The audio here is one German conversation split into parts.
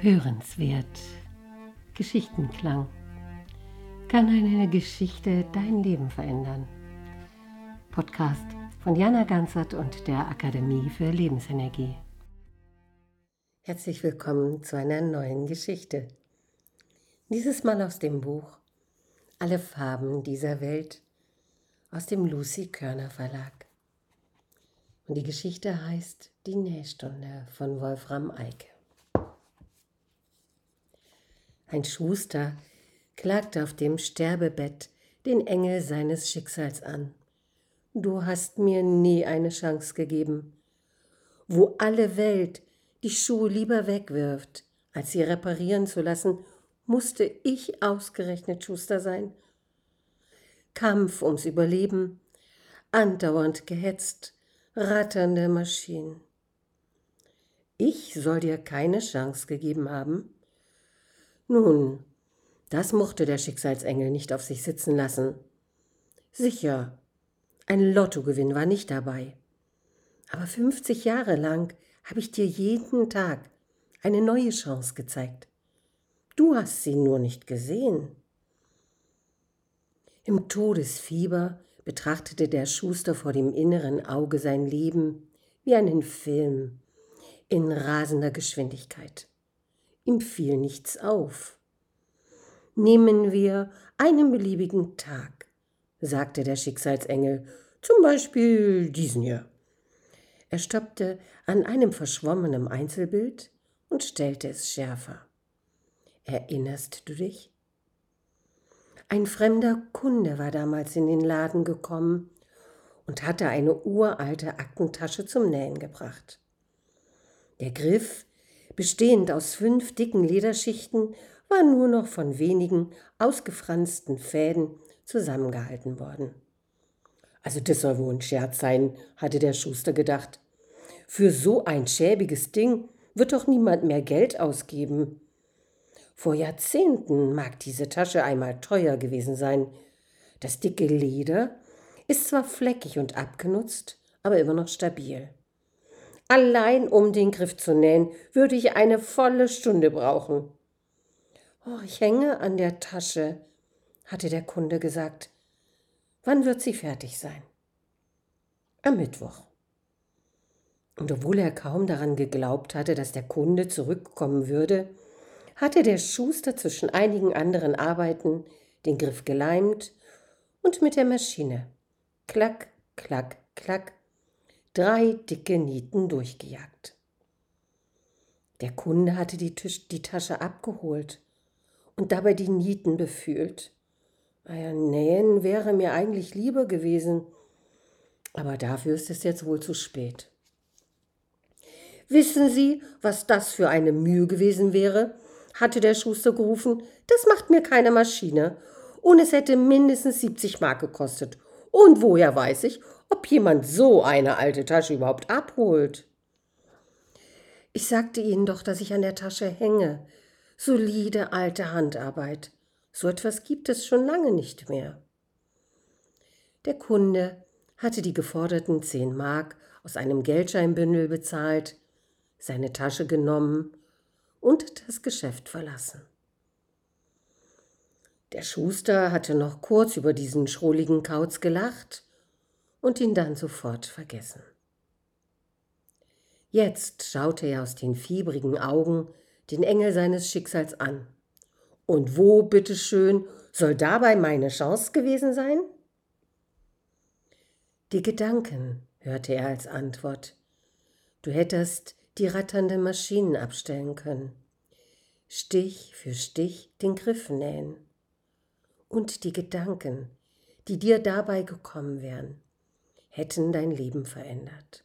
Hörenswert. Geschichtenklang. Kann eine Geschichte dein Leben verändern? Podcast von Jana Ganzert und der Akademie für Lebensenergie. Herzlich willkommen zu einer neuen Geschichte. Dieses Mal aus dem Buch Alle Farben dieser Welt aus dem Lucy Körner Verlag. Und die Geschichte heißt Die Nähstunde von Wolfram Eike. Ein Schuster klagte auf dem Sterbebett den Engel seines Schicksals an. Du hast mir nie eine Chance gegeben. Wo alle Welt die Schuhe lieber wegwirft, als sie reparieren zu lassen, musste ich ausgerechnet Schuster sein. Kampf ums Überleben, andauernd gehetzt, ratternde Maschinen. Ich soll dir keine Chance gegeben haben? Nun, das mochte der Schicksalsengel nicht auf sich sitzen lassen. Sicher, ein Lottogewinn war nicht dabei. Aber 50 Jahre lang habe ich dir jeden Tag eine neue Chance gezeigt. Du hast sie nur nicht gesehen. Im Todesfieber betrachtete der Schuster vor dem inneren Auge sein Leben wie einen Film in rasender Geschwindigkeit. Ihm fiel nichts auf. Nehmen wir einen beliebigen Tag, sagte der Schicksalsengel, zum Beispiel diesen hier. Er stoppte an einem verschwommenen Einzelbild und stellte es schärfer. Erinnerst du dich? Ein fremder Kunde war damals in den Laden gekommen und hatte eine uralte Aktentasche zum Nähen gebracht. Der Griff bestehend aus fünf dicken Lederschichten, war nur noch von wenigen ausgefransten Fäden zusammengehalten worden. Also das soll wohl ein Scherz sein, hatte der Schuster gedacht. Für so ein schäbiges Ding wird doch niemand mehr Geld ausgeben. Vor Jahrzehnten mag diese Tasche einmal teuer gewesen sein. Das dicke Leder ist zwar fleckig und abgenutzt, aber immer noch stabil. Allein um den Griff zu nähen, würde ich eine volle Stunde brauchen. Oh, ich hänge an der Tasche, hatte der Kunde gesagt. Wann wird sie fertig sein? Am Mittwoch. Und obwohl er kaum daran geglaubt hatte, dass der Kunde zurückkommen würde, hatte der Schuster zwischen einigen anderen Arbeiten den Griff geleimt und mit der Maschine klack, klack, klack drei dicke Nieten durchgejagt. Der Kunde hatte die, Tisch, die Tasche abgeholt und dabei die Nieten befühlt. Naja, nähen wäre mir eigentlich lieber gewesen, aber dafür ist es jetzt wohl zu spät. Wissen Sie, was das für eine Mühe gewesen wäre? hatte der Schuster gerufen. Das macht mir keine Maschine. Und es hätte mindestens 70 Mark gekostet. Und woher weiß ich, ob jemand so eine alte Tasche überhaupt abholt. Ich sagte Ihnen doch, dass ich an der Tasche hänge. Solide alte Handarbeit. So etwas gibt es schon lange nicht mehr. Der Kunde hatte die geforderten zehn Mark aus einem Geldscheinbündel bezahlt, seine Tasche genommen und das Geschäft verlassen. Der Schuster hatte noch kurz über diesen schrulligen Kauz gelacht und ihn dann sofort vergessen. Jetzt schaute er aus den fiebrigen Augen den Engel seines Schicksals an. Und wo, bitteschön, soll dabei meine Chance gewesen sein? Die Gedanken, hörte er als Antwort. Du hättest die ratternde Maschinen abstellen können, Stich für Stich den Griff nähen. Und die Gedanken, die dir dabei gekommen wären, hätten dein Leben verändert.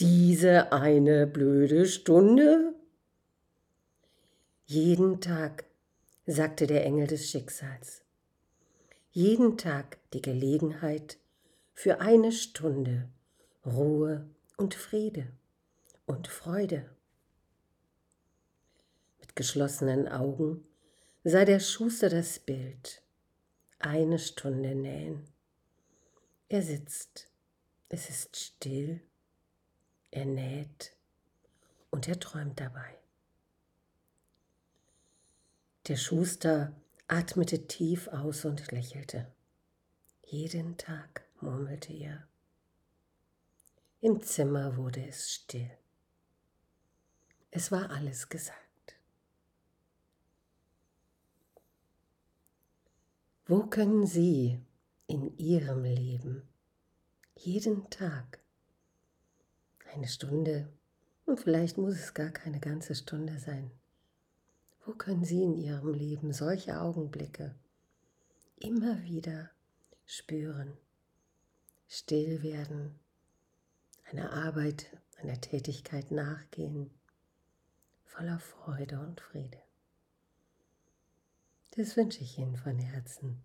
Diese eine blöde Stunde? Jeden Tag, sagte der Engel des Schicksals, jeden Tag die Gelegenheit für eine Stunde Ruhe und Friede und Freude. Mit geschlossenen Augen sah der Schuster das Bild. Eine Stunde nähen. Er sitzt, es ist still, er näht und er träumt dabei. Der Schuster atmete tief aus und lächelte. Jeden Tag, murmelte er. Im Zimmer wurde es still. Es war alles gesagt. Wo können Sie in Ihrem Leben jeden Tag eine Stunde und vielleicht muss es gar keine ganze Stunde sein. Wo können Sie in Ihrem Leben solche Augenblicke immer wieder spüren, still werden, einer Arbeit, einer Tätigkeit nachgehen, voller Freude und Friede. Das wünsche ich Ihnen von Herzen.